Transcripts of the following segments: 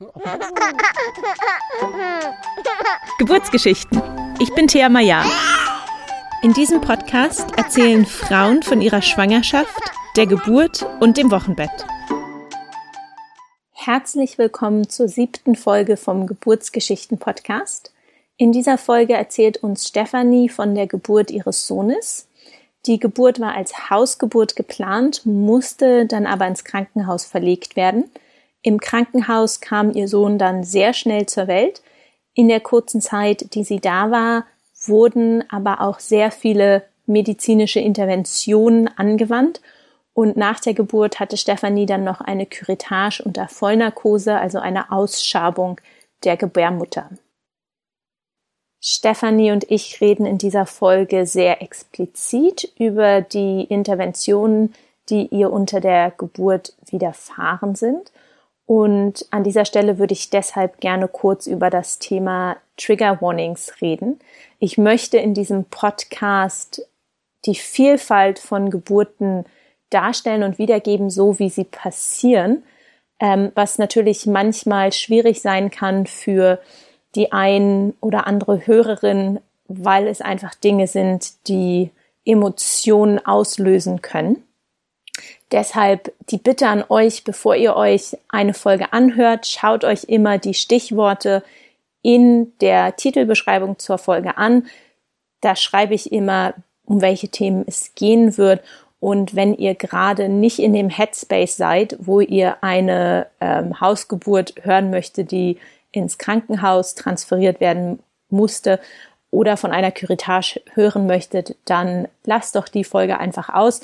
Geburtsgeschichten. Ich bin Thea Maya. In diesem Podcast erzählen Frauen von ihrer Schwangerschaft, der Geburt und dem Wochenbett. Herzlich willkommen zur siebten Folge vom Geburtsgeschichten Podcast. In dieser Folge erzählt uns Stefanie von der Geburt ihres Sohnes. Die Geburt war als Hausgeburt geplant, musste dann aber ins Krankenhaus verlegt werden. Im Krankenhaus kam ihr Sohn dann sehr schnell zur Welt. In der kurzen Zeit, die sie da war, wurden aber auch sehr viele medizinische Interventionen angewandt. Und nach der Geburt hatte Stefanie dann noch eine Curettage unter Vollnarkose, also eine Ausschabung der Gebärmutter. Stefanie und ich reden in dieser Folge sehr explizit über die Interventionen, die ihr unter der Geburt widerfahren sind und an dieser Stelle würde ich deshalb gerne kurz über das Thema Trigger Warnings reden. Ich möchte in diesem Podcast die Vielfalt von Geburten darstellen und wiedergeben, so wie sie passieren, ähm, was natürlich manchmal schwierig sein kann für die ein oder andere Hörerin, weil es einfach Dinge sind, die Emotionen auslösen können. Deshalb die Bitte an euch, bevor ihr euch eine Folge anhört, schaut euch immer die Stichworte in der Titelbeschreibung zur Folge an. Da schreibe ich immer, um welche Themen es gehen wird. Und wenn ihr gerade nicht in dem Headspace seid, wo ihr eine ähm, Hausgeburt hören möchte, die ins Krankenhaus transferiert werden musste oder von einer Curettage hören möchtet, dann lasst doch die Folge einfach aus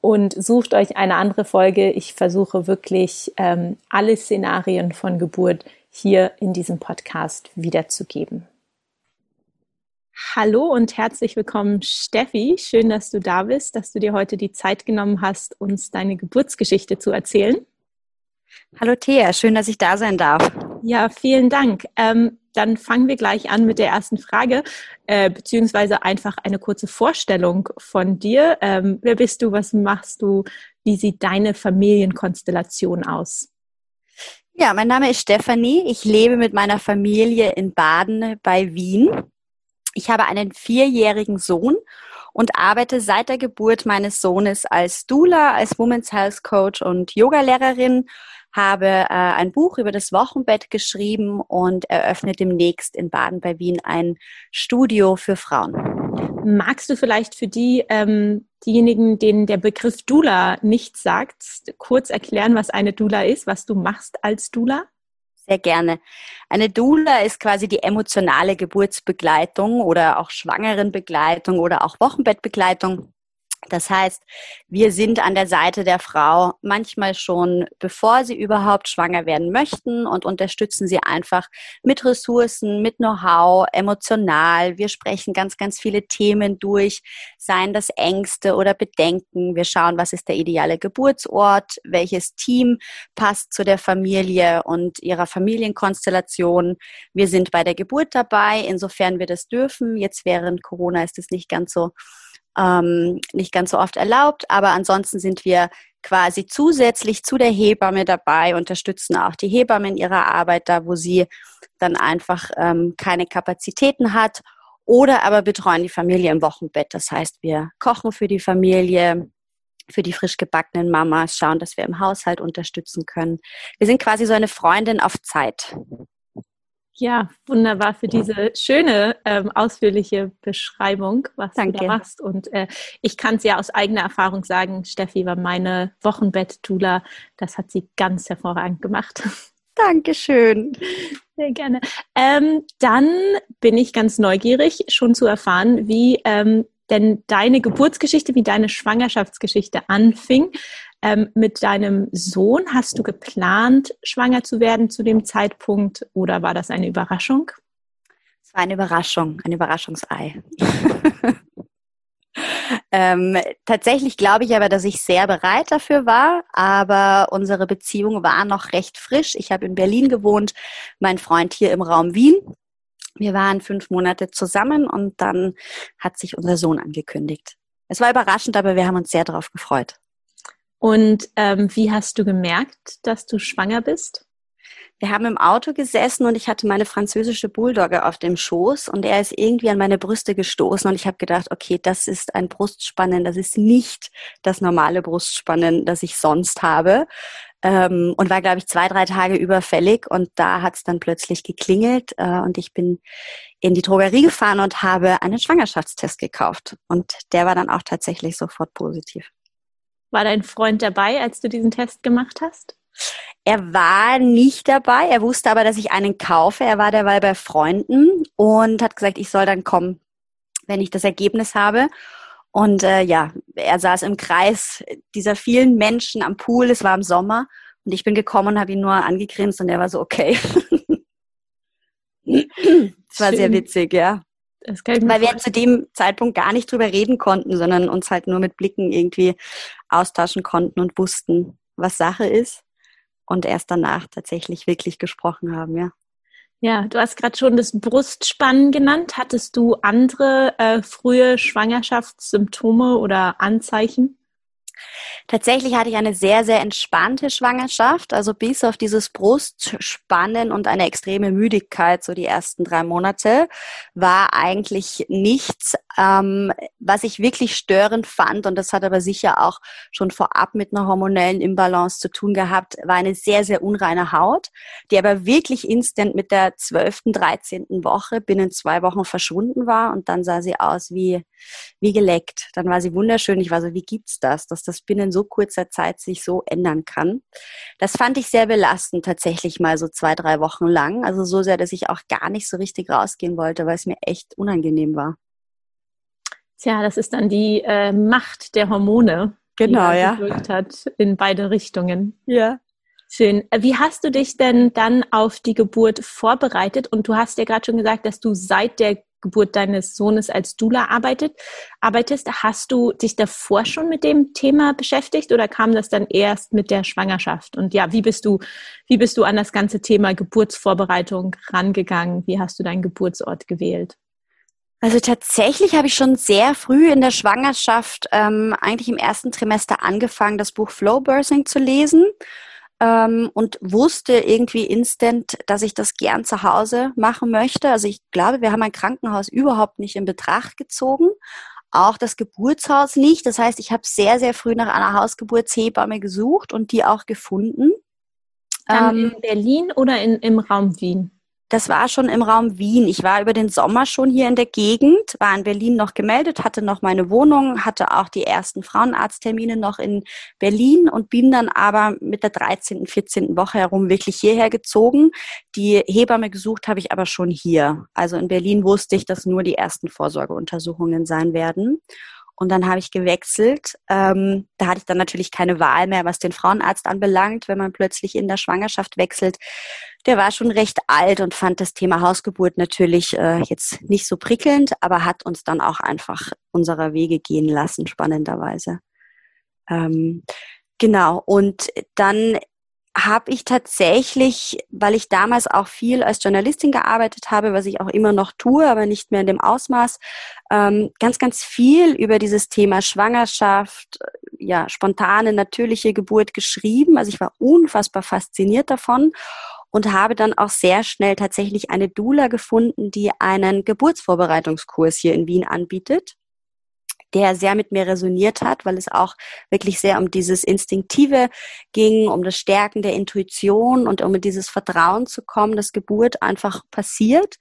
und sucht euch eine andere Folge. Ich versuche wirklich ähm, alle Szenarien von Geburt hier in diesem Podcast wiederzugeben. Hallo und herzlich willkommen, Steffi. Schön, dass du da bist, dass du dir heute die Zeit genommen hast, uns deine Geburtsgeschichte zu erzählen. Hallo Thea, schön, dass ich da sein darf. Ja, vielen Dank. Ähm, dann fangen wir gleich an mit der ersten Frage, äh, beziehungsweise einfach eine kurze Vorstellung von dir. Ähm, wer bist du? Was machst du? Wie sieht deine Familienkonstellation aus? Ja, mein Name ist Stefanie. Ich lebe mit meiner Familie in Baden bei Wien. Ich habe einen vierjährigen Sohn und arbeite seit der Geburt meines Sohnes als Doula, als Women's Health Coach und Yogalehrerin habe äh, ein Buch über das Wochenbett geschrieben und eröffne demnächst in Baden bei Wien ein Studio für Frauen. Magst du vielleicht für die, ähm, diejenigen, denen der Begriff Dula nicht sagt, kurz erklären, was eine Dula ist, was du machst als Dula? Sehr gerne. Eine Dula ist quasi die emotionale Geburtsbegleitung oder auch Schwangerenbegleitung oder auch Wochenbettbegleitung das heißt, wir sind an der Seite der Frau manchmal schon, bevor sie überhaupt schwanger werden möchten und unterstützen sie einfach mit Ressourcen, mit Know-how, emotional. Wir sprechen ganz, ganz viele Themen durch, seien das Ängste oder Bedenken. Wir schauen, was ist der ideale Geburtsort, welches Team passt zu der Familie und ihrer Familienkonstellation. Wir sind bei der Geburt dabei, insofern wir das dürfen. Jetzt während Corona ist es nicht ganz so ähm, nicht ganz so oft erlaubt, aber ansonsten sind wir quasi zusätzlich zu der Hebamme dabei, unterstützen auch die Hebamme in ihrer Arbeit da, wo sie dann einfach ähm, keine Kapazitäten hat oder aber betreuen die Familie im Wochenbett. Das heißt, wir kochen für die Familie, für die frisch gebackenen Mamas, schauen, dass wir im Haushalt unterstützen können. Wir sind quasi so eine Freundin auf Zeit. Ja, wunderbar für diese schöne, ähm, ausführliche Beschreibung, was Danke. du da machst. Und äh, ich kann es ja aus eigener Erfahrung sagen, Steffi war meine Wochenbett-Dula. Das hat sie ganz hervorragend gemacht. Dankeschön. Sehr gerne. Ähm, dann bin ich ganz neugierig, schon zu erfahren, wie ähm, denn deine Geburtsgeschichte, wie deine Schwangerschaftsgeschichte anfing. Ähm, mit deinem Sohn hast du geplant, schwanger zu werden zu dem Zeitpunkt oder war das eine Überraschung? Es war eine Überraschung, ein Überraschungsei. ähm, tatsächlich glaube ich aber, dass ich sehr bereit dafür war, aber unsere Beziehung war noch recht frisch. Ich habe in Berlin gewohnt, mein Freund hier im Raum Wien. Wir waren fünf Monate zusammen und dann hat sich unser Sohn angekündigt. Es war überraschend, aber wir haben uns sehr darauf gefreut. Und ähm, wie hast du gemerkt, dass du schwanger bist? Wir haben im Auto gesessen und ich hatte meine französische Bulldogge auf dem Schoß und er ist irgendwie an meine Brüste gestoßen und ich habe gedacht, okay, das ist ein Brustspannen, das ist nicht das normale Brustspannen, das ich sonst habe. Ähm, und war, glaube ich, zwei, drei Tage überfällig und da hat es dann plötzlich geklingelt äh, und ich bin in die Drogerie gefahren und habe einen Schwangerschaftstest gekauft und der war dann auch tatsächlich sofort positiv. War dein Freund dabei, als du diesen Test gemacht hast? Er war nicht dabei, er wusste aber, dass ich einen kaufe. Er war derweil bei Freunden und hat gesagt, ich soll dann kommen, wenn ich das Ergebnis habe. Und äh, ja, er saß im Kreis dieser vielen Menschen am Pool, es war im Sommer und ich bin gekommen und habe ihn nur angegrinst und er war so, okay. das war sehr witzig, ja. Weil wir zu dem Zeitpunkt gar nicht drüber reden konnten, sondern uns halt nur mit Blicken irgendwie austauschen konnten und wussten, was Sache ist und erst danach tatsächlich wirklich gesprochen haben, ja. Ja, du hast gerade schon das Brustspannen genannt. Hattest du andere äh, frühe Schwangerschaftssymptome oder Anzeichen? Tatsächlich hatte ich eine sehr, sehr entspannte Schwangerschaft. Also bis auf dieses Brustspannen und eine extreme Müdigkeit, so die ersten drei Monate, war eigentlich nichts. Ähm, was ich wirklich störend fand, und das hat aber sicher auch schon vorab mit einer hormonellen Imbalance zu tun gehabt, war eine sehr, sehr unreine Haut, die aber wirklich instant mit der 12., 13. Woche binnen zwei Wochen verschwunden war und dann sah sie aus wie, wie geleckt. Dann war sie wunderschön. Ich war so, wie gibt's das, dass das binnen so kurzer Zeit sich so ändern kann. Das fand ich sehr belastend tatsächlich mal so zwei, drei Wochen lang. Also so sehr, dass ich auch gar nicht so richtig rausgehen wollte, weil es mir echt unangenehm war. Tja, das ist dann die äh, Macht der Hormone, genau, die ja. hat in beide Richtungen. Ja. Schön. Äh, wie hast du dich denn dann auf die Geburt vorbereitet? Und du hast ja gerade schon gesagt, dass du seit der Geburt deines Sohnes als Dula arbeitet, arbeitest. Hast du dich davor schon mit dem Thema beschäftigt oder kam das dann erst mit der Schwangerschaft? Und ja, wie bist du, wie bist du an das ganze Thema Geburtsvorbereitung rangegangen? Wie hast du deinen Geburtsort gewählt? Also tatsächlich habe ich schon sehr früh in der Schwangerschaft, ähm, eigentlich im ersten Trimester angefangen, das Buch Flow Birthing zu lesen ähm, und wusste irgendwie instant, dass ich das gern zu Hause machen möchte. Also ich glaube, wir haben ein Krankenhaus überhaupt nicht in Betracht gezogen. Auch das Geburtshaus nicht. Das heißt, ich habe sehr, sehr früh nach einer Hausgeburtshebamme gesucht und die auch gefunden. Dann ähm, in Berlin oder in, im Raum Wien? Das war schon im Raum Wien. Ich war über den Sommer schon hier in der Gegend, war in Berlin noch gemeldet, hatte noch meine Wohnung, hatte auch die ersten Frauenarzttermine noch in Berlin und bin dann aber mit der 13., 14. Woche herum wirklich hierher gezogen. Die Hebamme gesucht habe ich aber schon hier. Also in Berlin wusste ich, dass nur die ersten Vorsorgeuntersuchungen sein werden. Und dann habe ich gewechselt. Ähm, da hatte ich dann natürlich keine Wahl mehr, was den Frauenarzt anbelangt, wenn man plötzlich in der Schwangerschaft wechselt. Der war schon recht alt und fand das Thema Hausgeburt natürlich äh, jetzt nicht so prickelnd, aber hat uns dann auch einfach unserer Wege gehen lassen, spannenderweise. Ähm, genau. Und dann habe ich tatsächlich, weil ich damals auch viel als Journalistin gearbeitet habe, was ich auch immer noch tue, aber nicht mehr in dem Ausmaß, ähm, ganz, ganz viel über dieses Thema Schwangerschaft, ja, spontane, natürliche Geburt geschrieben. Also ich war unfassbar fasziniert davon und habe dann auch sehr schnell tatsächlich eine Doula gefunden, die einen Geburtsvorbereitungskurs hier in Wien anbietet der sehr mit mir resoniert hat, weil es auch wirklich sehr um dieses Instinktive ging, um das Stärken der Intuition und um dieses Vertrauen zu kommen, dass Geburt einfach passiert.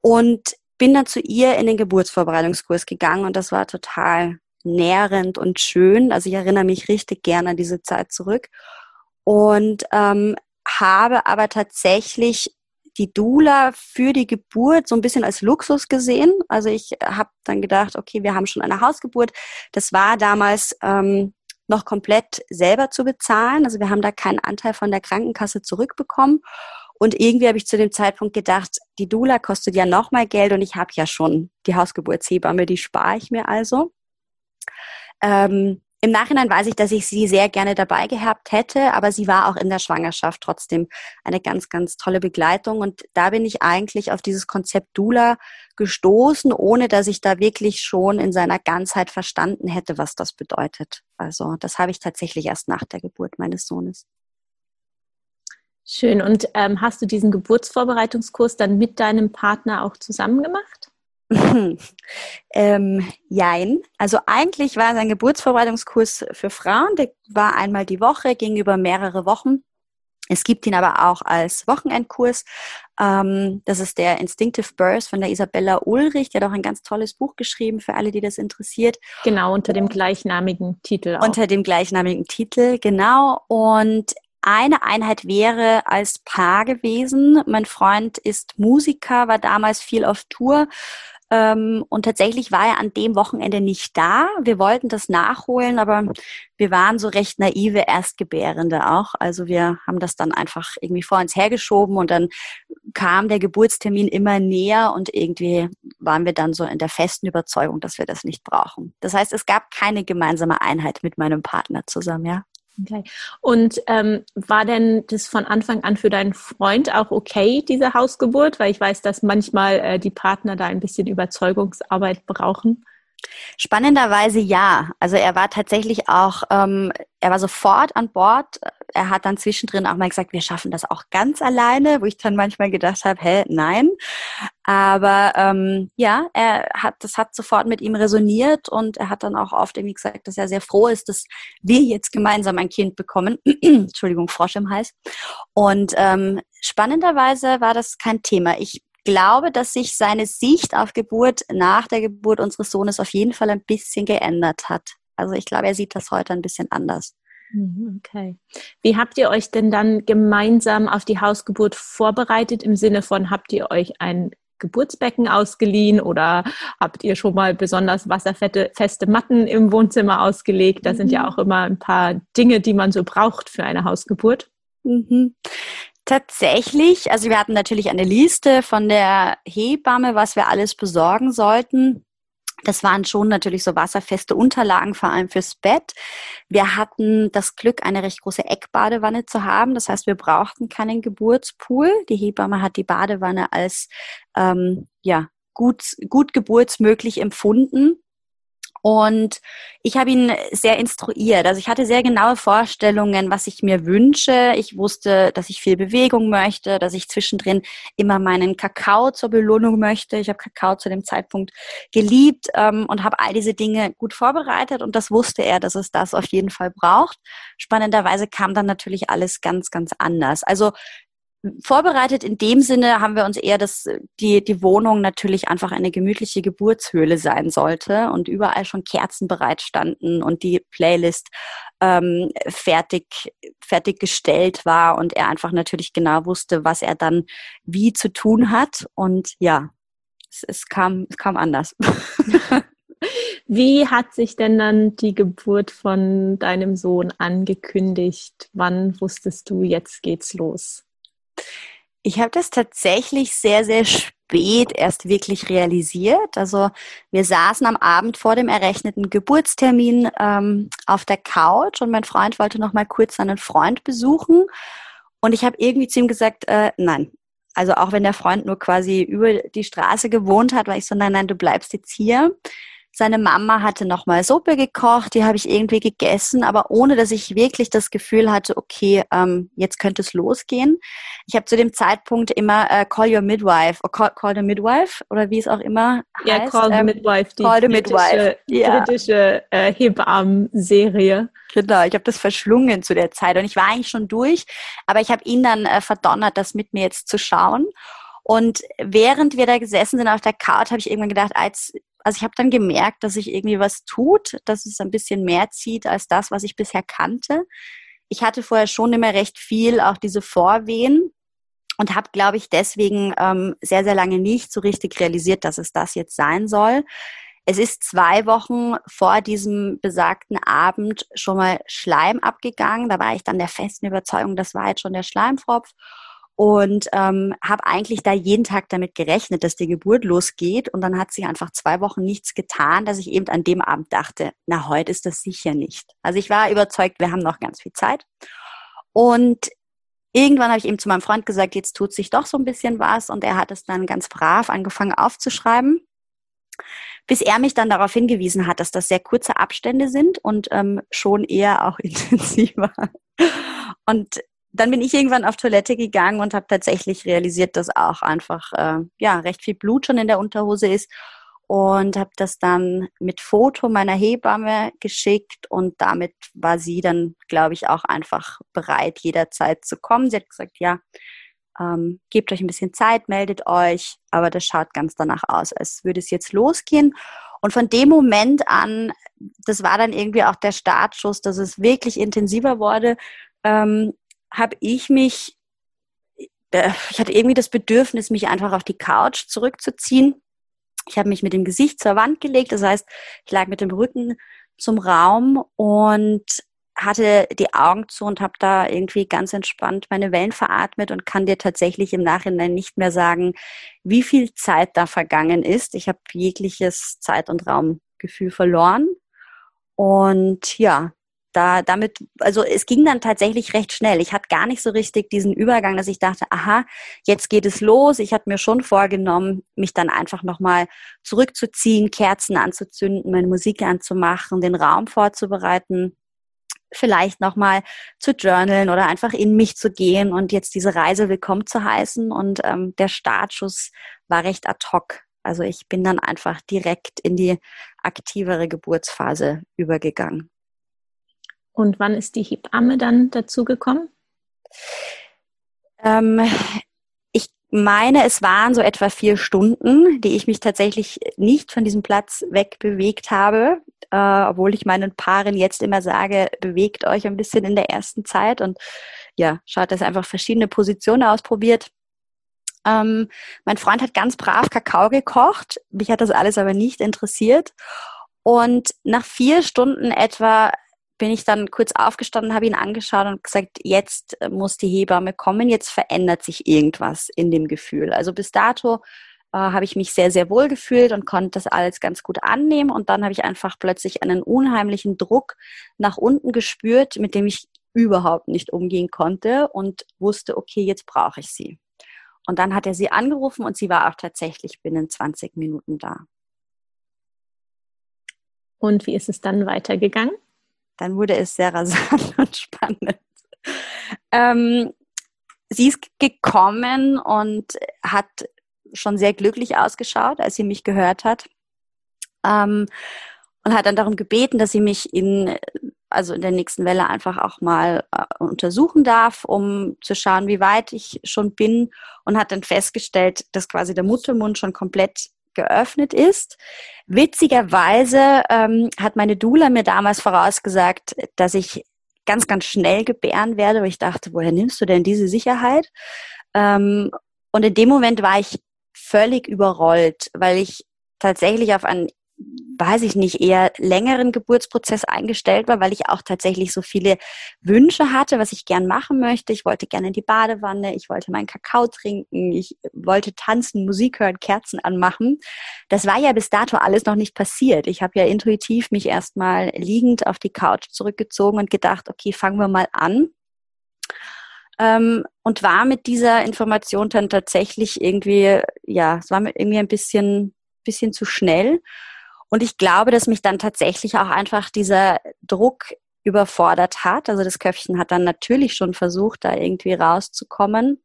Und bin dann zu ihr in den Geburtsvorbereitungskurs gegangen und das war total nährend und schön. Also ich erinnere mich richtig gerne an diese Zeit zurück und ähm, habe aber tatsächlich die Dula für die Geburt so ein bisschen als Luxus gesehen. Also ich habe dann gedacht, okay, wir haben schon eine Hausgeburt. Das war damals ähm, noch komplett selber zu bezahlen. Also wir haben da keinen Anteil von der Krankenkasse zurückbekommen. Und irgendwie habe ich zu dem Zeitpunkt gedacht, die Dula kostet ja nochmal Geld und ich habe ja schon die Hausgeburtshebamme, die spare ich mir also. Ähm, im Nachhinein weiß ich, dass ich sie sehr gerne dabei gehabt hätte, aber sie war auch in der Schwangerschaft trotzdem eine ganz, ganz tolle Begleitung. Und da bin ich eigentlich auf dieses Konzept Dula gestoßen, ohne dass ich da wirklich schon in seiner Ganzheit verstanden hätte, was das bedeutet. Also das habe ich tatsächlich erst nach der Geburt meines Sohnes. Schön. Und ähm, hast du diesen Geburtsvorbereitungskurs dann mit deinem Partner auch zusammen gemacht? ähm, jein. Also eigentlich war es ein Geburtsvorbereitungskurs für Frauen. Der war einmal die Woche, ging über mehrere Wochen. Es gibt ihn aber auch als Wochenendkurs. Ähm, das ist der Instinctive Birth von der Isabella Ulrich. Die hat auch ein ganz tolles Buch geschrieben für alle, die das interessiert. Genau, unter dem gleichnamigen Titel. Auch. Unter dem gleichnamigen Titel, genau. Und eine Einheit wäre als Paar gewesen. Mein Freund ist Musiker, war damals viel auf Tour ähm, und tatsächlich war er an dem Wochenende nicht da. Wir wollten das nachholen, aber wir waren so recht naive Erstgebärende auch. Also wir haben das dann einfach irgendwie vor uns hergeschoben und dann kam der Geburtstermin immer näher und irgendwie waren wir dann so in der festen Überzeugung, dass wir das nicht brauchen. Das heißt, es gab keine gemeinsame Einheit mit meinem Partner zusammen, ja. Okay. Und ähm, war denn das von Anfang an für deinen Freund auch okay, diese Hausgeburt? Weil ich weiß, dass manchmal äh, die Partner da ein bisschen Überzeugungsarbeit brauchen. Spannenderweise ja. Also er war tatsächlich auch, ähm, er war sofort an Bord. Er hat dann zwischendrin auch mal gesagt, wir schaffen das auch ganz alleine, wo ich dann manchmal gedacht habe, hä, nein. Aber ähm, ja, er hat, das hat sofort mit ihm resoniert und er hat dann auch oft irgendwie gesagt, dass er sehr froh ist, dass wir jetzt gemeinsam ein Kind bekommen. Entschuldigung, Frosch im Hals. Und ähm, spannenderweise war das kein Thema. Ich glaube, dass sich seine Sicht auf Geburt nach der Geburt unseres Sohnes auf jeden Fall ein bisschen geändert hat. Also ich glaube, er sieht das heute ein bisschen anders. Mhm, okay. Wie habt ihr euch denn dann gemeinsam auf die Hausgeburt vorbereitet im Sinne von, habt ihr euch ein Geburtsbecken ausgeliehen oder habt ihr schon mal besonders wasserfeste Matten im Wohnzimmer ausgelegt? Da mhm. sind ja mhm. auch immer ein paar Dinge, die man so braucht für eine Hausgeburt. Mhm. Tatsächlich, also wir hatten natürlich eine Liste von der Hebamme, was wir alles besorgen sollten. Das waren schon natürlich so wasserfeste Unterlagen, vor allem fürs Bett. Wir hatten das Glück, eine recht große Eckbadewanne zu haben. Das heißt, wir brauchten keinen Geburtspool. Die Hebamme hat die Badewanne als ähm, ja gut, gut geburtsmöglich empfunden. Und ich habe ihn sehr instruiert. Also ich hatte sehr genaue Vorstellungen, was ich mir wünsche. Ich wusste, dass ich viel Bewegung möchte, dass ich zwischendrin immer meinen Kakao zur Belohnung möchte. Ich habe Kakao zu dem Zeitpunkt geliebt ähm, und habe all diese Dinge gut vorbereitet und das wusste er, dass es das auf jeden Fall braucht. Spannenderweise kam dann natürlich alles ganz, ganz anders. Also vorbereitet in dem Sinne haben wir uns eher, dass die, die Wohnung natürlich einfach eine gemütliche Geburtshöhle sein sollte und überall schon Kerzen bereit standen und die Playlist ähm, fertig, fertig gestellt war und er einfach natürlich genau wusste, was er dann wie zu tun hat. Und ja, es, es kam, es kam anders. Wie hat sich denn dann die Geburt von deinem Sohn angekündigt? Wann wusstest du, jetzt geht's los? Ich habe das tatsächlich sehr, sehr spät erst wirklich realisiert. Also wir saßen am Abend vor dem errechneten Geburtstermin ähm, auf der Couch und mein Freund wollte noch mal kurz seinen Freund besuchen. Und ich habe irgendwie zu ihm gesagt, äh, nein. Also auch wenn der Freund nur quasi über die Straße gewohnt hat, war ich so, nein, nein, du bleibst jetzt hier. Seine Mama hatte nochmal Suppe gekocht, die habe ich irgendwie gegessen, aber ohne dass ich wirklich das Gefühl hatte, okay, ähm, jetzt könnte es losgehen. Ich habe zu dem Zeitpunkt immer äh, Call Your Midwife, oder call, call the Midwife oder wie es auch immer heißt. Ja, Call the ähm, Midwife, die call the Midwife. Ja. britische äh, Hebammen-Serie. Genau, ich habe das verschlungen zu der Zeit und ich war eigentlich schon durch, aber ich habe ihn dann äh, verdonnert, das mit mir jetzt zu schauen. Und während wir da gesessen sind auf der Couch, habe ich irgendwann gedacht, als also ich habe dann gemerkt, dass sich irgendwie was tut, dass es ein bisschen mehr zieht als das, was ich bisher kannte. Ich hatte vorher schon immer recht viel auch diese Vorwehen und habe, glaube ich, deswegen ähm, sehr, sehr lange nicht so richtig realisiert, dass es das jetzt sein soll. Es ist zwei Wochen vor diesem besagten Abend schon mal Schleim abgegangen. Da war ich dann der festen Überzeugung, das war jetzt schon der Schleimfropf und ähm, habe eigentlich da jeden Tag damit gerechnet, dass die Geburt losgeht. Und dann hat sich einfach zwei Wochen nichts getan, dass ich eben an dem Abend dachte, na, heute ist das sicher nicht. Also ich war überzeugt, wir haben noch ganz viel Zeit. Und irgendwann habe ich eben zu meinem Freund gesagt, jetzt tut sich doch so ein bisschen was. Und er hat es dann ganz brav angefangen aufzuschreiben bis er mich dann darauf hingewiesen hat, dass das sehr kurze Abstände sind und ähm, schon eher auch intensiver. Und dann bin ich irgendwann auf Toilette gegangen und habe tatsächlich realisiert, dass auch einfach äh, ja recht viel Blut schon in der Unterhose ist und habe das dann mit Foto meiner Hebamme geschickt und damit war sie dann, glaube ich, auch einfach bereit, jederzeit zu kommen. Sie hat gesagt, ja, ähm, gebt euch ein bisschen Zeit, meldet euch, aber das schaut ganz danach aus, als würde es jetzt losgehen. Und von dem Moment an, das war dann irgendwie auch der Startschuss, dass es wirklich intensiver wurde, ähm, habe ich mich, äh, ich hatte irgendwie das Bedürfnis, mich einfach auf die Couch zurückzuziehen ich habe mich mit dem Gesicht zur Wand gelegt, das heißt, ich lag mit dem Rücken zum Raum und hatte die Augen zu und habe da irgendwie ganz entspannt meine Wellen veratmet und kann dir tatsächlich im Nachhinein nicht mehr sagen, wie viel Zeit da vergangen ist. Ich habe jegliches Zeit- und Raumgefühl verloren. Und ja, da damit, also es ging dann tatsächlich recht schnell. Ich hatte gar nicht so richtig diesen Übergang, dass ich dachte, aha, jetzt geht es los. Ich hatte mir schon vorgenommen, mich dann einfach nochmal zurückzuziehen, Kerzen anzuzünden, meine Musik anzumachen, den Raum vorzubereiten, vielleicht nochmal zu journalen oder einfach in mich zu gehen und jetzt diese Reise willkommen zu heißen. Und ähm, der Startschuss war recht ad hoc. Also ich bin dann einfach direkt in die aktivere Geburtsphase übergegangen. Und wann ist die Hebamme dann dazu gekommen? Ähm, ich meine, es waren so etwa vier Stunden, die ich mich tatsächlich nicht von diesem Platz wegbewegt habe, äh, obwohl ich meinen Paaren jetzt immer sage, bewegt euch ein bisschen in der ersten Zeit und ja, schaut, dass einfach verschiedene Positionen ausprobiert. Ähm, mein Freund hat ganz brav Kakao gekocht. Mich hat das alles aber nicht interessiert. Und nach vier Stunden etwa bin ich dann kurz aufgestanden, habe ihn angeschaut und gesagt, jetzt muss die Hebamme kommen, jetzt verändert sich irgendwas in dem Gefühl. Also bis dato äh, habe ich mich sehr, sehr wohl gefühlt und konnte das alles ganz gut annehmen. Und dann habe ich einfach plötzlich einen unheimlichen Druck nach unten gespürt, mit dem ich überhaupt nicht umgehen konnte und wusste, okay, jetzt brauche ich sie. Und dann hat er sie angerufen und sie war auch tatsächlich binnen 20 Minuten da. Und wie ist es dann weitergegangen? Dann wurde es sehr rasant und spannend. Ähm, sie ist gekommen und hat schon sehr glücklich ausgeschaut, als sie mich gehört hat. Ähm, und hat dann darum gebeten, dass sie mich in, also in der nächsten Welle einfach auch mal äh, untersuchen darf, um zu schauen, wie weit ich schon bin. Und hat dann festgestellt, dass quasi der Muttermund schon komplett geöffnet ist. Witzigerweise ähm, hat meine Dula mir damals vorausgesagt, dass ich ganz, ganz schnell gebären werde. Und ich dachte, woher nimmst du denn diese Sicherheit? Ähm, und in dem Moment war ich völlig überrollt, weil ich tatsächlich auf ein weiß ich nicht, eher längeren Geburtsprozess eingestellt war, weil ich auch tatsächlich so viele Wünsche hatte, was ich gern machen möchte. Ich wollte gerne in die Badewanne, ich wollte meinen Kakao trinken, ich wollte tanzen, Musik hören, Kerzen anmachen. Das war ja bis dato alles noch nicht passiert. Ich habe ja intuitiv mich erstmal liegend auf die Couch zurückgezogen und gedacht, okay, fangen wir mal an. Ähm, und war mit dieser Information dann tatsächlich irgendwie, ja, es war mir irgendwie ein bisschen, bisschen zu schnell. Und ich glaube, dass mich dann tatsächlich auch einfach dieser Druck überfordert hat. Also das Köpfchen hat dann natürlich schon versucht, da irgendwie rauszukommen.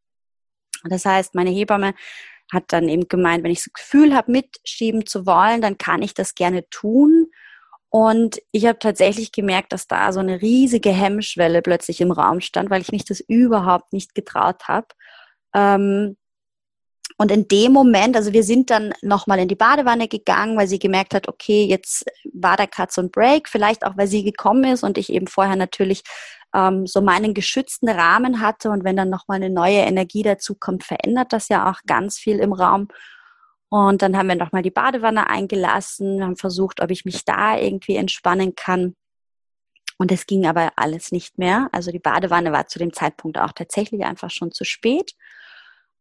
Das heißt, meine Hebamme hat dann eben gemeint, wenn ich das Gefühl habe, mitschieben zu wollen, dann kann ich das gerne tun. Und ich habe tatsächlich gemerkt, dass da so eine riesige Hemmschwelle plötzlich im Raum stand, weil ich mich das überhaupt nicht getraut habe. Ähm, und in dem Moment, also wir sind dann nochmal in die Badewanne gegangen, weil sie gemerkt hat, okay, jetzt war da gerade so ein Break, vielleicht auch, weil sie gekommen ist und ich eben vorher natürlich ähm, so meinen geschützten Rahmen hatte. Und wenn dann nochmal eine neue Energie dazu kommt, verändert das ja auch ganz viel im Raum. Und dann haben wir nochmal die Badewanne eingelassen, haben versucht, ob ich mich da irgendwie entspannen kann. Und es ging aber alles nicht mehr. Also die Badewanne war zu dem Zeitpunkt auch tatsächlich einfach schon zu spät.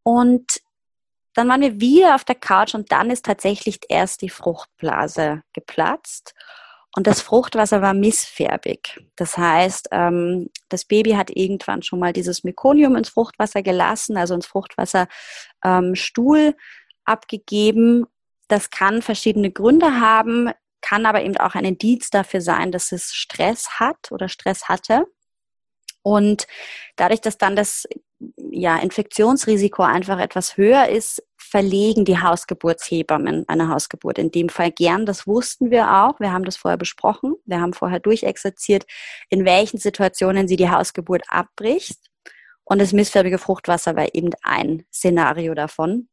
Und dann waren wir wieder auf der Couch und dann ist tatsächlich erst die Fruchtblase geplatzt. Und das Fruchtwasser war missfärbig. Das heißt, ähm, das Baby hat irgendwann schon mal dieses Mekonium ins Fruchtwasser gelassen, also ins Fruchtwasserstuhl ähm, abgegeben. Das kann verschiedene Gründe haben, kann aber eben auch ein Indiz dafür sein, dass es Stress hat oder Stress hatte. Und dadurch, dass dann das ja, Infektionsrisiko einfach etwas höher ist, verlegen die Hausgeburtshebammen eine Hausgeburt in dem Fall gern. Das wussten wir auch. Wir haben das vorher besprochen. Wir haben vorher durchexerziert, in welchen Situationen sie die Hausgeburt abbricht. Und das missfärbige Fruchtwasser war eben ein Szenario davon.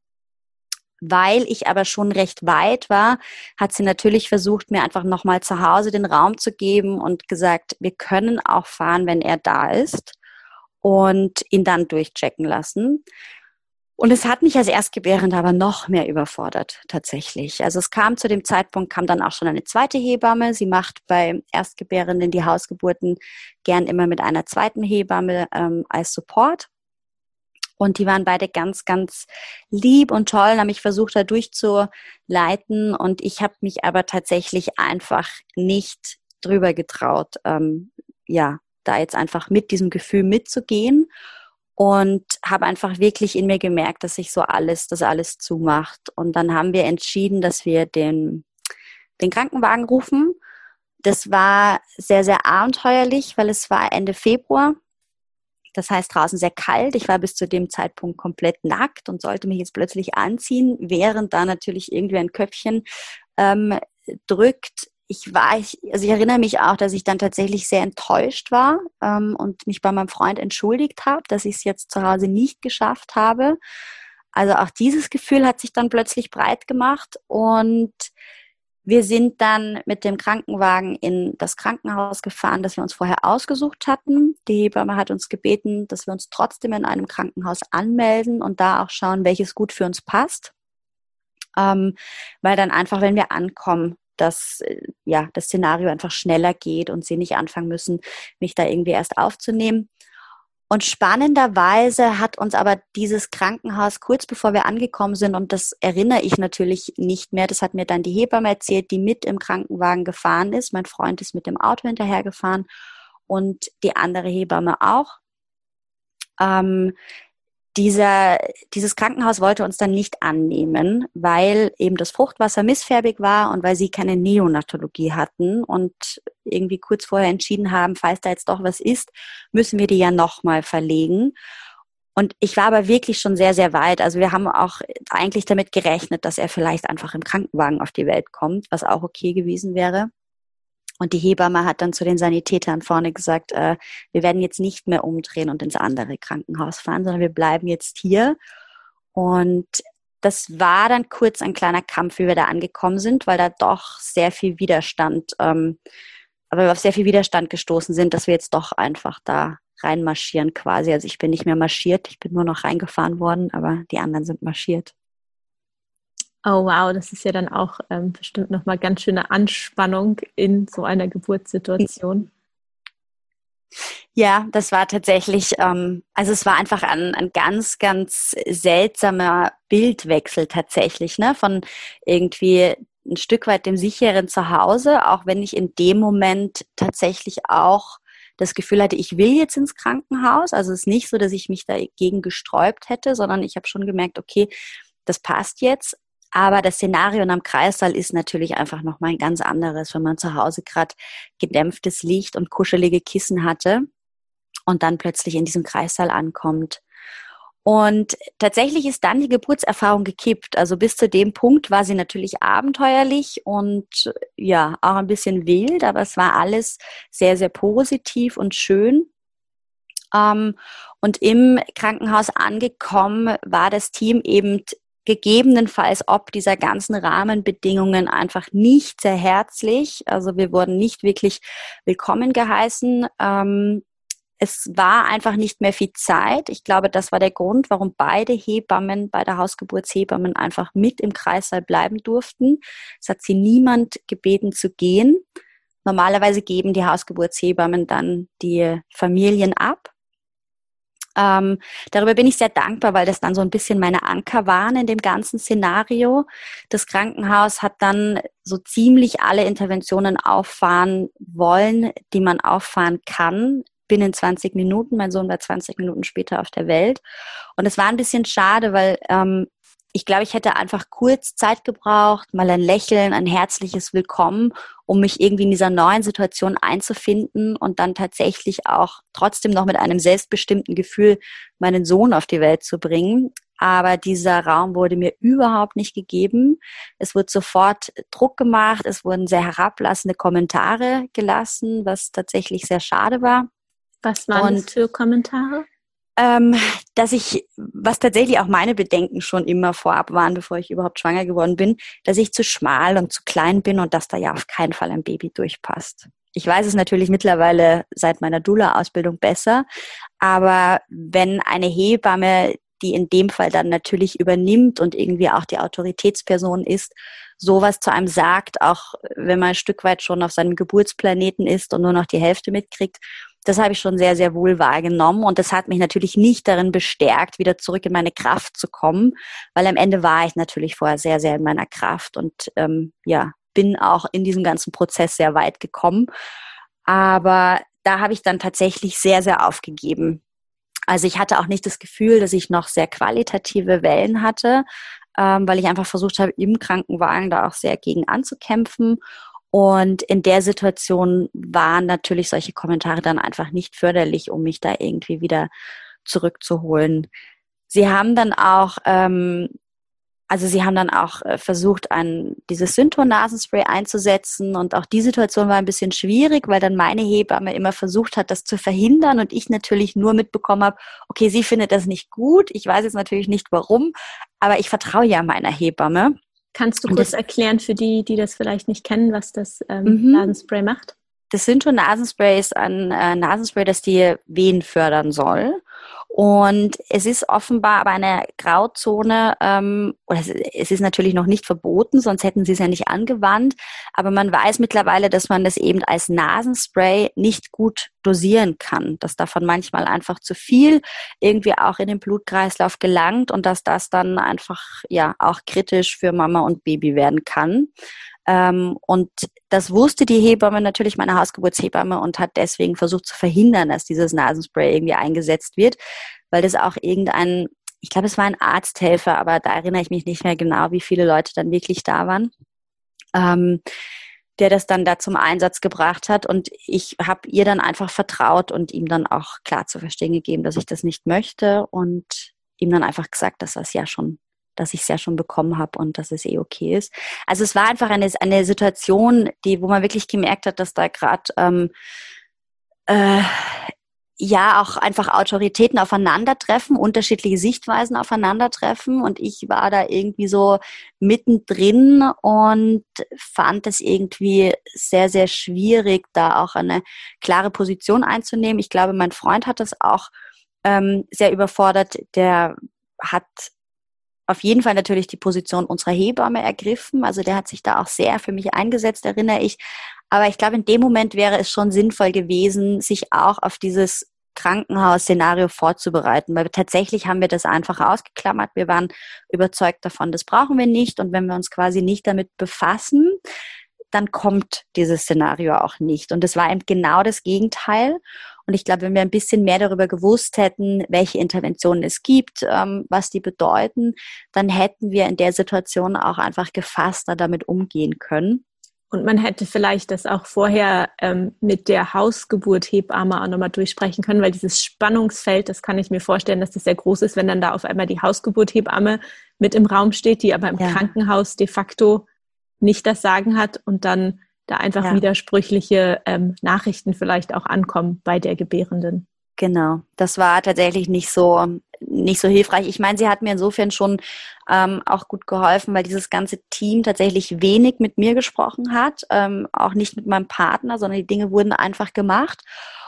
Weil ich aber schon recht weit war, hat sie natürlich versucht, mir einfach nochmal zu Hause den Raum zu geben und gesagt, wir können auch fahren, wenn er da ist und ihn dann durchchecken lassen. Und es hat mich als Erstgebärende aber noch mehr überfordert, tatsächlich. Also es kam zu dem Zeitpunkt, kam dann auch schon eine zweite Hebamme. Sie macht bei Erstgebärenden die Hausgeburten gern immer mit einer zweiten Hebamme ähm, als Support. Und die waren beide ganz, ganz lieb und toll, haben mich versucht, da durchzuleiten. Und ich habe mich aber tatsächlich einfach nicht drüber getraut, ähm, ja, da jetzt einfach mit diesem Gefühl mitzugehen und habe einfach wirklich in mir gemerkt, dass sich so alles, das alles zumacht. Und dann haben wir entschieden, dass wir den, den Krankenwagen rufen. Das war sehr, sehr abenteuerlich, weil es war Ende Februar. Das heißt draußen sehr kalt. Ich war bis zu dem Zeitpunkt komplett nackt und sollte mich jetzt plötzlich anziehen, während da natürlich irgendwie ein Köpfchen ähm, drückt ich war, ich, also ich erinnere mich auch, dass ich dann tatsächlich sehr enttäuscht war ähm, und mich bei meinem Freund entschuldigt habe, dass ich es jetzt zu Hause nicht geschafft habe. Also auch dieses Gefühl hat sich dann plötzlich breit gemacht und wir sind dann mit dem Krankenwagen in das Krankenhaus gefahren, das wir uns vorher ausgesucht hatten. Die Hebamme hat uns gebeten, dass wir uns trotzdem in einem Krankenhaus anmelden und da auch schauen, welches gut für uns passt. Ähm, weil dann einfach, wenn wir ankommen, dass äh, ja das Szenario einfach schneller geht und sie nicht anfangen müssen, mich da irgendwie erst aufzunehmen. Und spannenderweise hat uns aber dieses Krankenhaus kurz bevor wir angekommen sind, und das erinnere ich natürlich nicht mehr, das hat mir dann die Hebamme erzählt, die mit im Krankenwagen gefahren ist. Mein Freund ist mit dem Auto hinterhergefahren und die andere Hebamme auch. Ähm, dieser, dieses Krankenhaus wollte uns dann nicht annehmen, weil eben das Fruchtwasser missfärbig war und weil sie keine Neonatologie hatten und irgendwie kurz vorher entschieden haben, falls da jetzt doch was ist, müssen wir die ja nochmal verlegen. Und ich war aber wirklich schon sehr, sehr weit. Also wir haben auch eigentlich damit gerechnet, dass er vielleicht einfach im Krankenwagen auf die Welt kommt, was auch okay gewesen wäre. Und die Hebamme hat dann zu den Sanitätern vorne gesagt, äh, wir werden jetzt nicht mehr umdrehen und ins andere Krankenhaus fahren, sondern wir bleiben jetzt hier. Und das war dann kurz ein kleiner Kampf, wie wir da angekommen sind, weil da doch sehr viel Widerstand, ähm, aber wir auf sehr viel Widerstand gestoßen sind, dass wir jetzt doch einfach da reinmarschieren quasi. Also ich bin nicht mehr marschiert, ich bin nur noch reingefahren worden, aber die anderen sind marschiert. Oh wow, das ist ja dann auch ähm, bestimmt nochmal ganz schöne Anspannung in so einer Geburtssituation. Ja, das war tatsächlich, ähm, also es war einfach ein, ein ganz, ganz seltsamer Bildwechsel tatsächlich, ne? Von irgendwie ein Stück weit dem sicheren Zuhause, auch wenn ich in dem Moment tatsächlich auch das Gefühl hatte, ich will jetzt ins Krankenhaus. Also es ist nicht so, dass ich mich dagegen gesträubt hätte, sondern ich habe schon gemerkt, okay, das passt jetzt. Aber das Szenario am Kreissaal ist natürlich einfach nochmal ein ganz anderes, wenn man zu Hause gerade gedämpftes Licht und kuschelige Kissen hatte und dann plötzlich in diesem Kreissaal ankommt. Und tatsächlich ist dann die Geburtserfahrung gekippt. Also bis zu dem Punkt war sie natürlich abenteuerlich und ja, auch ein bisschen wild, aber es war alles sehr, sehr positiv und schön. Ähm, und im Krankenhaus angekommen war das Team eben gegebenenfalls ob dieser ganzen Rahmenbedingungen einfach nicht sehr herzlich. Also wir wurden nicht wirklich willkommen geheißen. Ähm, es war einfach nicht mehr viel Zeit. Ich glaube, das war der Grund, warum beide Hebammen, beide Hausgeburtshebammen einfach mit im Kreissaal bleiben durften. Es hat sie niemand gebeten zu gehen. Normalerweise geben die Hausgeburtshebammen dann die Familien ab. Ähm, darüber bin ich sehr dankbar, weil das dann so ein bisschen meine Anker waren in dem ganzen Szenario. Das Krankenhaus hat dann so ziemlich alle Interventionen auffahren wollen, die man auffahren kann binnen 20 Minuten. Mein Sohn war 20 Minuten später auf der Welt. Und es war ein bisschen schade, weil ähm, ich glaube, ich hätte einfach kurz Zeit gebraucht, mal ein Lächeln, ein herzliches Willkommen, um mich irgendwie in dieser neuen Situation einzufinden und dann tatsächlich auch trotzdem noch mit einem selbstbestimmten Gefühl meinen Sohn auf die Welt zu bringen. Aber dieser Raum wurde mir überhaupt nicht gegeben. Es wurde sofort Druck gemacht, es wurden sehr herablassende Kommentare gelassen, was tatsächlich sehr schade war. Was waren und, das für Kommentare? Ähm, dass ich, was tatsächlich auch meine Bedenken schon immer vorab waren, bevor ich überhaupt schwanger geworden bin, dass ich zu schmal und zu klein bin und dass da ja auf keinen Fall ein Baby durchpasst. Ich weiß es natürlich mittlerweile seit meiner Dula-Ausbildung besser, aber wenn eine Hebamme, die in dem Fall dann natürlich übernimmt und irgendwie auch die Autoritätsperson ist, sowas zu einem sagt, auch wenn man ein Stück weit schon auf seinem Geburtsplaneten ist und nur noch die Hälfte mitkriegt, das habe ich schon sehr, sehr wohl wahrgenommen. Und das hat mich natürlich nicht darin bestärkt, wieder zurück in meine Kraft zu kommen, weil am Ende war ich natürlich vorher sehr, sehr in meiner Kraft und ähm, ja, bin auch in diesem ganzen Prozess sehr weit gekommen. Aber da habe ich dann tatsächlich sehr, sehr aufgegeben. Also ich hatte auch nicht das Gefühl, dass ich noch sehr qualitative Wellen hatte, ähm, weil ich einfach versucht habe, im Krankenwagen da auch sehr gegen anzukämpfen. Und in der Situation waren natürlich solche Kommentare dann einfach nicht förderlich, um mich da irgendwie wieder zurückzuholen. Sie haben dann auch, ähm, also sie haben dann auch äh, versucht, ein, dieses Synthon-Nasenspray einzusetzen und auch die Situation war ein bisschen schwierig, weil dann meine Hebamme immer versucht hat, das zu verhindern und ich natürlich nur mitbekommen habe, okay, sie findet das nicht gut, ich weiß jetzt natürlich nicht warum, aber ich vertraue ja meiner Hebamme. Kannst du kurz das, erklären für die, die das vielleicht nicht kennen, was das ähm, mhm. Nasenspray macht? Das Synto-Nasenspray ist ein äh, Nasenspray, das die Wehen fördern soll. Und es ist offenbar aber eine Grauzone, ähm, oder es ist natürlich noch nicht verboten, sonst hätten sie es ja nicht angewandt. Aber man weiß mittlerweile, dass man das eben als Nasenspray nicht gut dosieren kann, dass davon manchmal einfach zu viel irgendwie auch in den Blutkreislauf gelangt und dass das dann einfach ja auch kritisch für Mama und Baby werden kann. Ähm, und das wusste die Hebamme natürlich, meine Hausgeburtshebamme, und hat deswegen versucht zu verhindern, dass dieses Nasenspray irgendwie eingesetzt wird, weil das auch irgendein, ich glaube, es war ein Arzthelfer, aber da erinnere ich mich nicht mehr genau, wie viele Leute dann wirklich da waren. Ähm, der das dann da zum Einsatz gebracht hat. Und ich habe ihr dann einfach vertraut und ihm dann auch klar zu verstehen gegeben, dass ich das nicht möchte und ihm dann einfach gesagt, dass das ja schon dass ich es ja schon bekommen habe und dass es eh okay ist. Also es war einfach eine, eine Situation, die, wo man wirklich gemerkt hat, dass da gerade ähm, äh, ja auch einfach Autoritäten aufeinandertreffen, unterschiedliche Sichtweisen aufeinandertreffen und ich war da irgendwie so mittendrin und fand es irgendwie sehr, sehr schwierig, da auch eine klare Position einzunehmen. Ich glaube, mein Freund hat das auch ähm, sehr überfordert. Der hat auf jeden Fall natürlich die Position unserer Hebamme ergriffen. Also der hat sich da auch sehr für mich eingesetzt, erinnere ich. Aber ich glaube, in dem Moment wäre es schon sinnvoll gewesen, sich auch auf dieses Krankenhausszenario vorzubereiten, weil tatsächlich haben wir das einfach ausgeklammert. Wir waren überzeugt davon, das brauchen wir nicht. Und wenn wir uns quasi nicht damit befassen, dann kommt dieses Szenario auch nicht. Und es war eben genau das Gegenteil. Und ich glaube, wenn wir ein bisschen mehr darüber gewusst hätten, welche Interventionen es gibt, ähm, was die bedeuten, dann hätten wir in der Situation auch einfach gefasster damit umgehen können. Und man hätte vielleicht das auch vorher ähm, mit der Hausgeburt Hebamme auch nochmal durchsprechen können, weil dieses Spannungsfeld, das kann ich mir vorstellen, dass das sehr groß ist, wenn dann da auf einmal die Hausgeburt Hebamme mit im Raum steht, die aber im ja. Krankenhaus de facto nicht das Sagen hat und dann da einfach ja. widersprüchliche ähm, Nachrichten vielleicht auch ankommen bei der Gebärenden. Genau, das war tatsächlich nicht so nicht so hilfreich. Ich meine, sie hat mir insofern schon ähm, auch gut geholfen, weil dieses ganze Team tatsächlich wenig mit mir gesprochen hat, ähm, auch nicht mit meinem Partner, sondern die Dinge wurden einfach gemacht.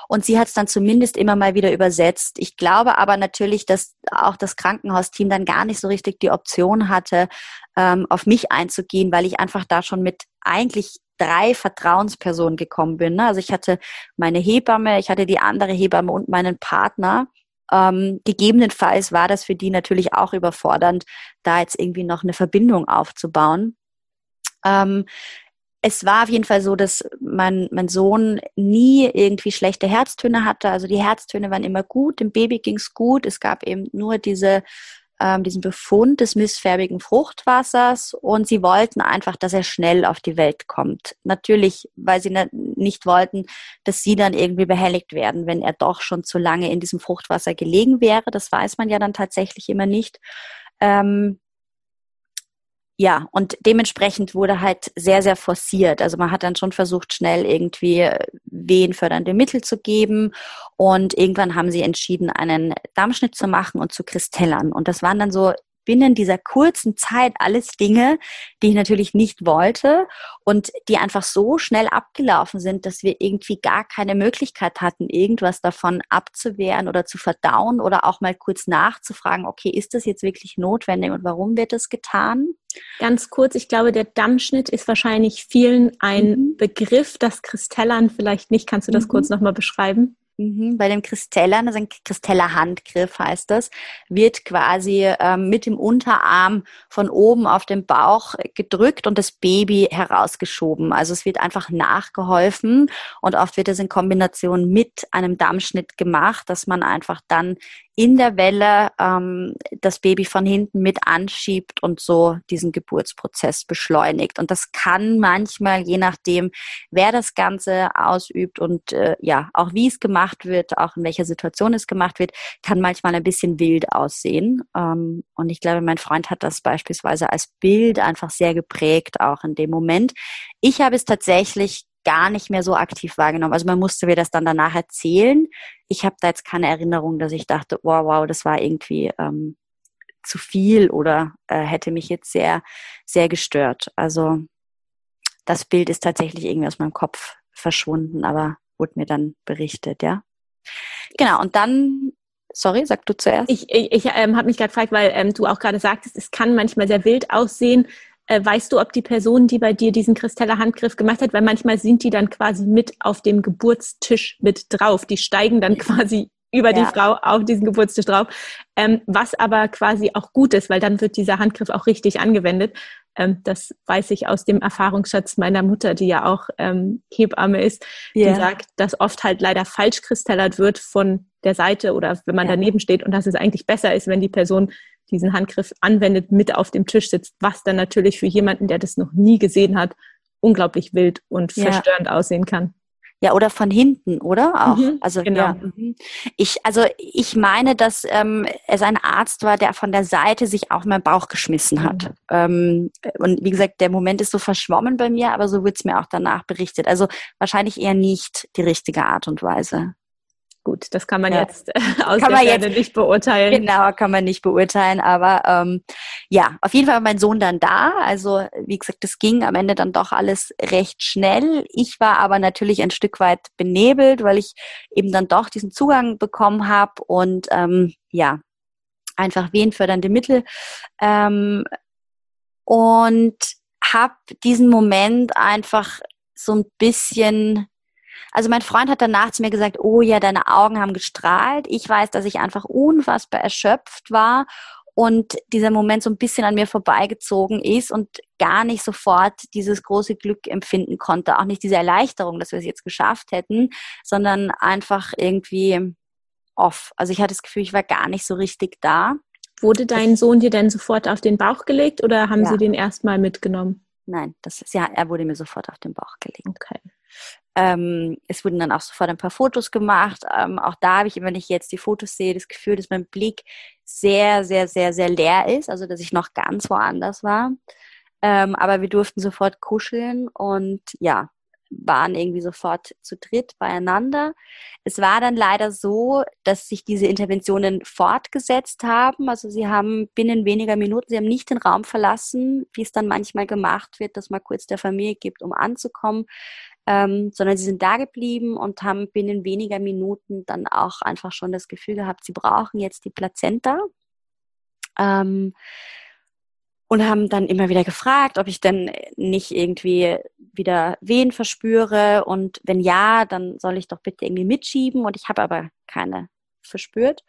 Und sie hat es dann zumindest immer mal wieder übersetzt. Ich glaube aber natürlich, dass auch das Krankenhausteam dann gar nicht so richtig die Option hatte, ähm, auf mich einzugehen, weil ich einfach da schon mit eigentlich drei Vertrauenspersonen gekommen bin. Ne? Also ich hatte meine Hebamme, ich hatte die andere Hebamme und meinen Partner. Ähm, gegebenenfalls war das für die natürlich auch überfordernd, da jetzt irgendwie noch eine Verbindung aufzubauen. Ähm, es war auf jeden Fall so, dass mein, mein Sohn nie irgendwie schlechte Herztöne hatte. Also die Herztöne waren immer gut, dem Baby ging's gut. Es gab eben nur diese ähm, diesen Befund des missfärbigen Fruchtwassers und sie wollten einfach, dass er schnell auf die Welt kommt. Natürlich, weil sie nicht wollten, dass sie dann irgendwie behelligt werden, wenn er doch schon zu lange in diesem Fruchtwasser gelegen wäre. Das weiß man ja dann tatsächlich immer nicht. Ähm, ja, und dementsprechend wurde halt sehr, sehr forciert. Also man hat dann schon versucht, schnell irgendwie wehenfördernde Mittel zu geben. Und irgendwann haben sie entschieden, einen Dammschnitt zu machen und zu Kristellern. Und das waren dann so binnen dieser kurzen Zeit alles Dinge, die ich natürlich nicht wollte und die einfach so schnell abgelaufen sind, dass wir irgendwie gar keine Möglichkeit hatten, irgendwas davon abzuwehren oder zu verdauen oder auch mal kurz nachzufragen, okay, ist das jetzt wirklich notwendig und warum wird das getan? Ganz kurz, ich glaube, der Dammschnitt ist wahrscheinlich vielen ein mhm. Begriff, das Kristellern vielleicht nicht. Kannst du das mhm. kurz nochmal beschreiben? Mhm, bei dem Kristellern, also ein Kristeller Handgriff heißt das, wird quasi ähm, mit dem Unterarm von oben auf den Bauch gedrückt und das Baby herausgeschoben. Also es wird einfach nachgeholfen und oft wird es in Kombination mit einem Dammschnitt gemacht, dass man einfach dann in der Welle ähm, das Baby von hinten mit anschiebt und so diesen Geburtsprozess beschleunigt. Und das kann manchmal, je nachdem, wer das Ganze ausübt und äh, ja, auch wie es gemacht wird, auch in welcher Situation es gemacht wird, kann manchmal ein bisschen wild aussehen. Ähm, und ich glaube, mein Freund hat das beispielsweise als Bild einfach sehr geprägt, auch in dem Moment. Ich habe es tatsächlich gar nicht mehr so aktiv wahrgenommen. Also man musste mir das dann danach erzählen. Ich habe da jetzt keine Erinnerung, dass ich dachte, wow, wow, das war irgendwie ähm, zu viel oder äh, hätte mich jetzt sehr, sehr gestört. Also das Bild ist tatsächlich irgendwie aus meinem Kopf verschwunden, aber wurde mir dann berichtet, ja. Genau, und dann Sorry, sag du zuerst. Ich, ich, ich ähm, habe mich gerade gefragt, weil ähm, du auch gerade sagtest, es kann manchmal sehr wild aussehen. Äh, weißt du, ob die Person, die bei dir diesen Kristeller Handgriff gemacht hat, weil manchmal sind die dann quasi mit auf dem Geburtstisch mit drauf. Die steigen dann quasi über ja. die Frau auf diesen Geburtstisch drauf. Ähm, was aber quasi auch gut ist, weil dann wird dieser Handgriff auch richtig angewendet. Ähm, das weiß ich aus dem Erfahrungsschatz meiner Mutter, die ja auch ähm, Hebamme ist, yeah. die sagt, dass oft halt leider falsch kristallert wird von der Seite oder wenn man ja. daneben steht und dass es eigentlich besser ist, wenn die Person diesen Handgriff anwendet, mit auf dem Tisch sitzt, was dann natürlich für jemanden, der das noch nie gesehen hat, unglaublich wild und ja. verstörend aussehen kann. Ja, oder von hinten, oder? Auch. Mhm, also genau. Ja. Mhm. Ich, also ich meine, dass ähm, es ein Arzt war, der von der Seite sich auf meinen Bauch geschmissen hat. Mhm. Ähm, und wie gesagt, der Moment ist so verschwommen bei mir, aber so wird es mir auch danach berichtet. Also wahrscheinlich eher nicht die richtige Art und Weise. Gut, das kann man ja. jetzt äh, aus kann der Ferne nicht beurteilen. Genau, kann man nicht beurteilen. Aber ähm, ja, auf jeden Fall war mein Sohn dann da. Also wie gesagt, das ging am Ende dann doch alles recht schnell. Ich war aber natürlich ein Stück weit benebelt, weil ich eben dann doch diesen Zugang bekommen habe und ähm, ja, einfach wehenfördernde Mittel. Ähm, und habe diesen Moment einfach so ein bisschen also mein Freund hat danach zu mir gesagt, oh ja, deine Augen haben gestrahlt. Ich weiß, dass ich einfach unfassbar erschöpft war und dieser Moment so ein bisschen an mir vorbeigezogen ist und gar nicht sofort dieses große Glück empfinden konnte. Auch nicht diese Erleichterung, dass wir es jetzt geschafft hätten, sondern einfach irgendwie off. Also ich hatte das Gefühl, ich war gar nicht so richtig da. Wurde dein Sohn dir denn sofort auf den Bauch gelegt oder haben ja. Sie den erstmal mitgenommen? Nein, das ist ja, er wurde mir sofort auf den Bauch gelegt. Okay. Ähm, es wurden dann auch sofort ein paar Fotos gemacht. Ähm, auch da habe ich, wenn ich jetzt die Fotos sehe, das Gefühl, dass mein Blick sehr, sehr, sehr, sehr leer ist. Also, dass ich noch ganz woanders war. Ähm, aber wir durften sofort kuscheln und ja, waren irgendwie sofort zu dritt beieinander. Es war dann leider so, dass sich diese Interventionen fortgesetzt haben. Also sie haben binnen weniger Minuten, sie haben nicht den Raum verlassen, wie es dann manchmal gemacht wird, dass man kurz der Familie gibt, um anzukommen, ähm, sondern sie sind da geblieben und haben binnen weniger Minuten dann auch einfach schon das Gefühl gehabt, sie brauchen jetzt die Plazenta. Ähm, und haben dann immer wieder gefragt, ob ich denn nicht irgendwie wieder Wehen verspüre und wenn ja, dann soll ich doch bitte irgendwie mitschieben und ich habe aber keine verspürt.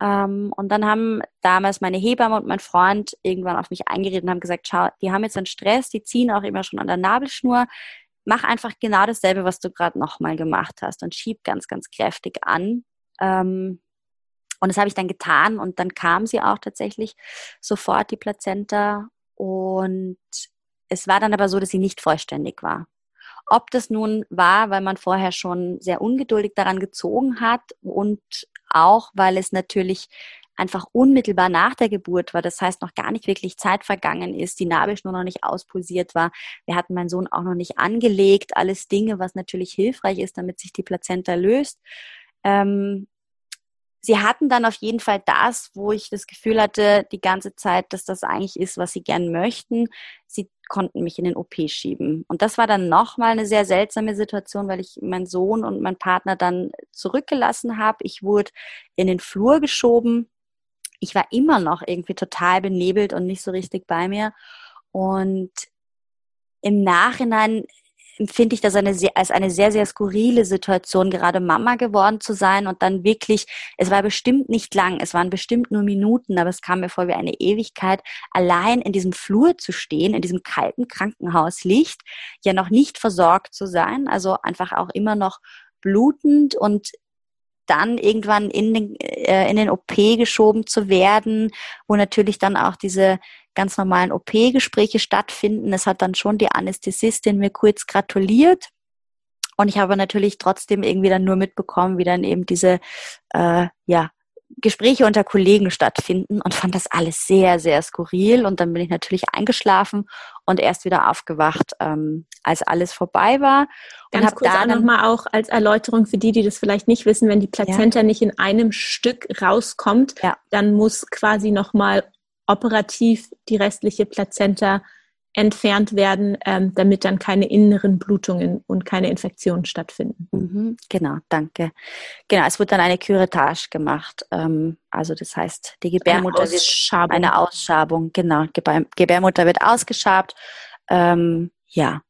Ähm, und dann haben damals meine Hebamme und mein Freund irgendwann auf mich eingeredet und haben gesagt, schau, die haben jetzt einen Stress, die ziehen auch immer schon an der Nabelschnur, mach einfach genau dasselbe, was du gerade nochmal gemacht hast und schieb ganz, ganz kräftig an. Ähm, Und das habe ich dann getan und dann kam sie auch tatsächlich sofort, die Plazenta. Und es war dann aber so, dass sie nicht vollständig war. Ob das nun war, weil man vorher schon sehr ungeduldig daran gezogen hat und auch, weil es natürlich einfach unmittelbar nach der Geburt war. Das heißt, noch gar nicht wirklich Zeit vergangen ist, die Nabelschnur noch nicht auspulsiert war. Wir hatten meinen Sohn auch noch nicht angelegt. Alles Dinge, was natürlich hilfreich ist, damit sich die Plazenta löst. Ähm, sie hatten dann auf jeden Fall das, wo ich das Gefühl hatte, die ganze Zeit, dass das eigentlich ist, was sie gern möchten. Sie konnten mich in den OP schieben. Und das war dann nochmal eine sehr seltsame Situation, weil ich meinen Sohn und meinen Partner dann zurückgelassen habe. Ich wurde in den Flur geschoben. Ich war immer noch irgendwie total benebelt und nicht so richtig bei mir. Und im Nachhinein empfinde ich das eine sehr, als eine sehr, sehr skurrile Situation, gerade Mama geworden zu sein und dann wirklich, es war bestimmt nicht lang, es waren bestimmt nur Minuten, aber es kam mir vor wie eine Ewigkeit, allein in diesem Flur zu stehen, in diesem kalten Krankenhauslicht, ja noch nicht versorgt zu sein, also einfach auch immer noch blutend und dann irgendwann in den, äh, in den OP geschoben zu werden, wo natürlich dann auch diese ganz normalen OP-Gespräche stattfinden. Es hat dann schon die Anästhesistin mir kurz gratuliert. Und ich habe natürlich trotzdem irgendwie dann nur mitbekommen, wie dann eben diese äh, ja, Gespräche unter Kollegen stattfinden und fand das alles sehr, sehr skurril. Und dann bin ich natürlich eingeschlafen und erst wieder aufgewacht, ähm, als alles vorbei war. Ganz und kurz da nochmal auch als Erläuterung für die, die das vielleicht nicht wissen, wenn die Plazenta ja. nicht in einem Stück rauskommt, ja. dann muss quasi nochmal operativ die restliche Plazenta entfernt werden, ähm, damit dann keine inneren Blutungen und keine Infektionen stattfinden. Mhm, genau, danke. Genau, es wird dann eine Curettage gemacht. Ähm, also das heißt, die Gebärmutter eine Ausschabung. wird eine Ausschabung, genau. Gebär, Gebärmutter wird ausgeschabt. Ähm, ja.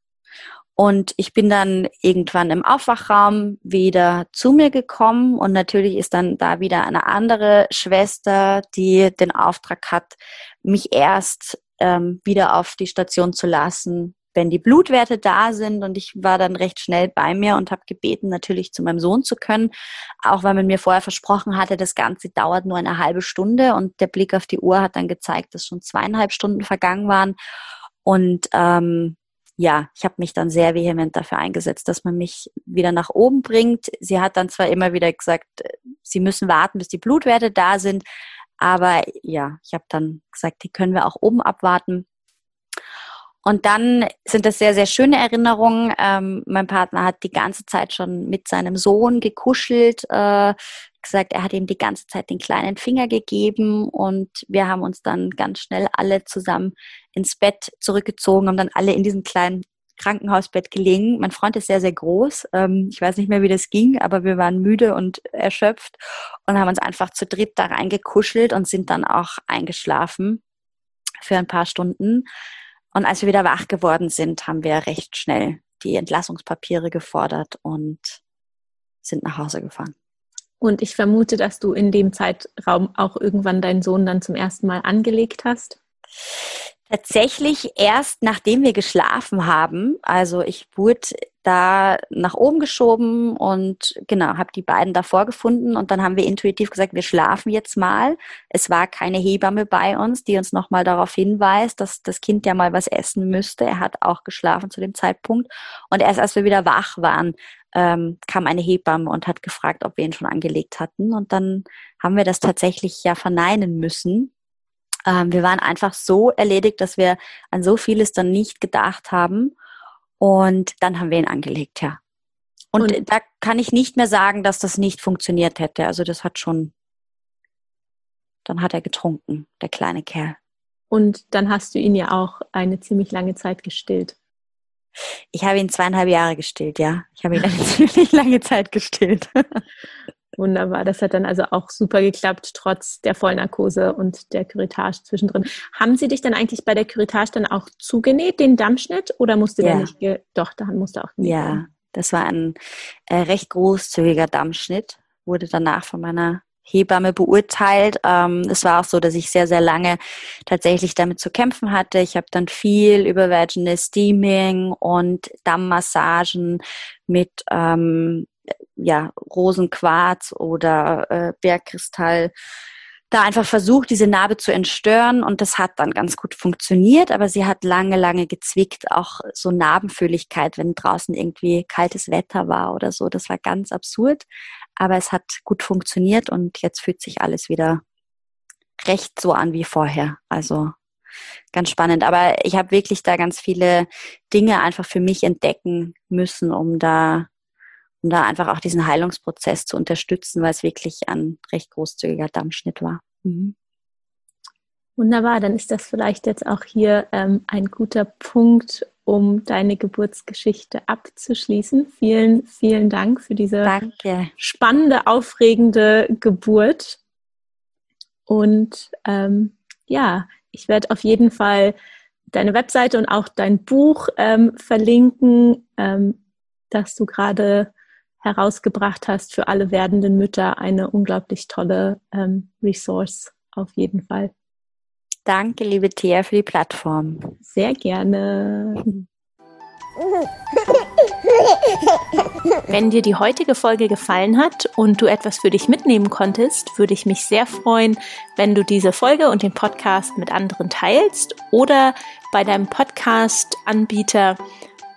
Und ich bin dann irgendwann im Aufwachraum wieder zu mir gekommen und natürlich ist dann da wieder eine andere Schwester, die den Auftrag hat, mich erst ähm, wieder auf die Station zu lassen, wenn die Blutwerte da sind. Und ich war dann recht schnell bei mir und habe gebeten, natürlich zu meinem Sohn zu können, auch weil man mir vorher versprochen hatte, das Ganze dauert nur eine halbe Stunde. Und der Blick auf die Uhr hat dann gezeigt, dass schon zweieinhalb Stunden vergangen waren. Und ähm, ja, ich habe mich dann sehr vehement dafür eingesetzt, dass man mich wieder nach oben bringt. Sie hat dann zwar immer wieder gesagt, sie müssen warten, bis die Blutwerte da sind, aber ja, ich habe dann gesagt, die können wir auch oben abwarten. Und dann sind das sehr, sehr schöne Erinnerungen. Ähm, mein Partner hat die ganze Zeit schon mit seinem Sohn gekuschelt, äh, gesagt, er hat ihm die ganze Zeit den kleinen Finger gegeben und wir haben uns dann ganz schnell alle zusammen ins Bett zurückgezogen, haben dann alle in diesem kleinen Krankenhausbett gelegen. Mein Freund ist sehr, sehr groß. Ähm, ich weiß nicht mehr, wie das ging, aber wir waren müde und erschöpft und haben uns einfach zu dritt da reingekuschelt und sind dann auch eingeschlafen für ein paar Stunden. Und als wir wieder wach geworden sind, haben wir recht schnell die Entlassungspapiere gefordert und sind nach Hause gefahren. Und ich vermute, dass du in dem Zeitraum auch irgendwann deinen Sohn dann zum ersten Mal angelegt hast. Tatsächlich erst nachdem wir geschlafen haben. Also ich wurde da nach oben geschoben und genau, habe die beiden davor gefunden und dann haben wir intuitiv gesagt, wir schlafen jetzt mal. Es war keine Hebamme bei uns, die uns nochmal darauf hinweist, dass das Kind ja mal was essen müsste. Er hat auch geschlafen zu dem Zeitpunkt und erst als wir wieder wach waren, ähm, kam eine Hebamme und hat gefragt, ob wir ihn schon angelegt hatten und dann haben wir das tatsächlich ja verneinen müssen ähm, wir waren einfach so erledigt, dass wir an so vieles dann nicht gedacht haben. Und dann haben wir ihn angelegt, ja. Und, und da kann ich nicht mehr sagen, dass das nicht funktioniert hätte. Also das hat schon, dann hat er getrunken, der kleine Kerl. Und dann hast du ihn ja auch eine ziemlich lange Zeit gestillt. Ich habe ihn zweieinhalb Jahre gestillt, ja. Ich habe ihn eine ziemlich lange Zeit gestillt. Wunderbar. Das hat dann also auch super geklappt, trotz der Vollnarkose und der Curettage zwischendrin. Haben Sie dich dann eigentlich bei der Curettage dann auch zugenäht, den Dammschnitt, oder musste ja. der nicht, doch, da musste auch Ja, werden. das war ein äh, recht großzügiger Dammschnitt, wurde danach von meiner Hebamme beurteilt. Ähm, es war auch so, dass ich sehr, sehr lange tatsächlich damit zu kämpfen hatte. Ich habe dann viel über Vaginal Steaming und Dammmassagen mit ähm, ja, Rosenquarz oder äh, Bergkristall da einfach versucht, diese Narbe zu entstören und das hat dann ganz gut funktioniert, aber sie hat lange, lange gezwickt, auch so Narbenfühligkeit, wenn draußen irgendwie kaltes Wetter war oder so. Das war ganz absurd, aber es hat gut funktioniert und jetzt fühlt sich alles wieder recht so an wie vorher. Also ganz spannend. Aber ich habe wirklich da ganz viele Dinge einfach für mich entdecken müssen, um da um da einfach auch diesen Heilungsprozess zu unterstützen, weil es wirklich ein recht großzügiger Dammschnitt war. Mhm. Wunderbar, dann ist das vielleicht jetzt auch hier ähm, ein guter Punkt, um deine Geburtsgeschichte abzuschließen. Vielen, vielen Dank für diese Danke. spannende, aufregende Geburt. Und ähm, ja, ich werde auf jeden Fall deine Webseite und auch dein Buch ähm, verlinken, ähm, das du gerade herausgebracht hast für alle werdenden Mütter. Eine unglaublich tolle ähm, Resource auf jeden Fall. Danke, liebe Thea, für die Plattform. Sehr gerne. Wenn dir die heutige Folge gefallen hat und du etwas für dich mitnehmen konntest, würde ich mich sehr freuen, wenn du diese Folge und den Podcast mit anderen teilst oder bei deinem Podcast-Anbieter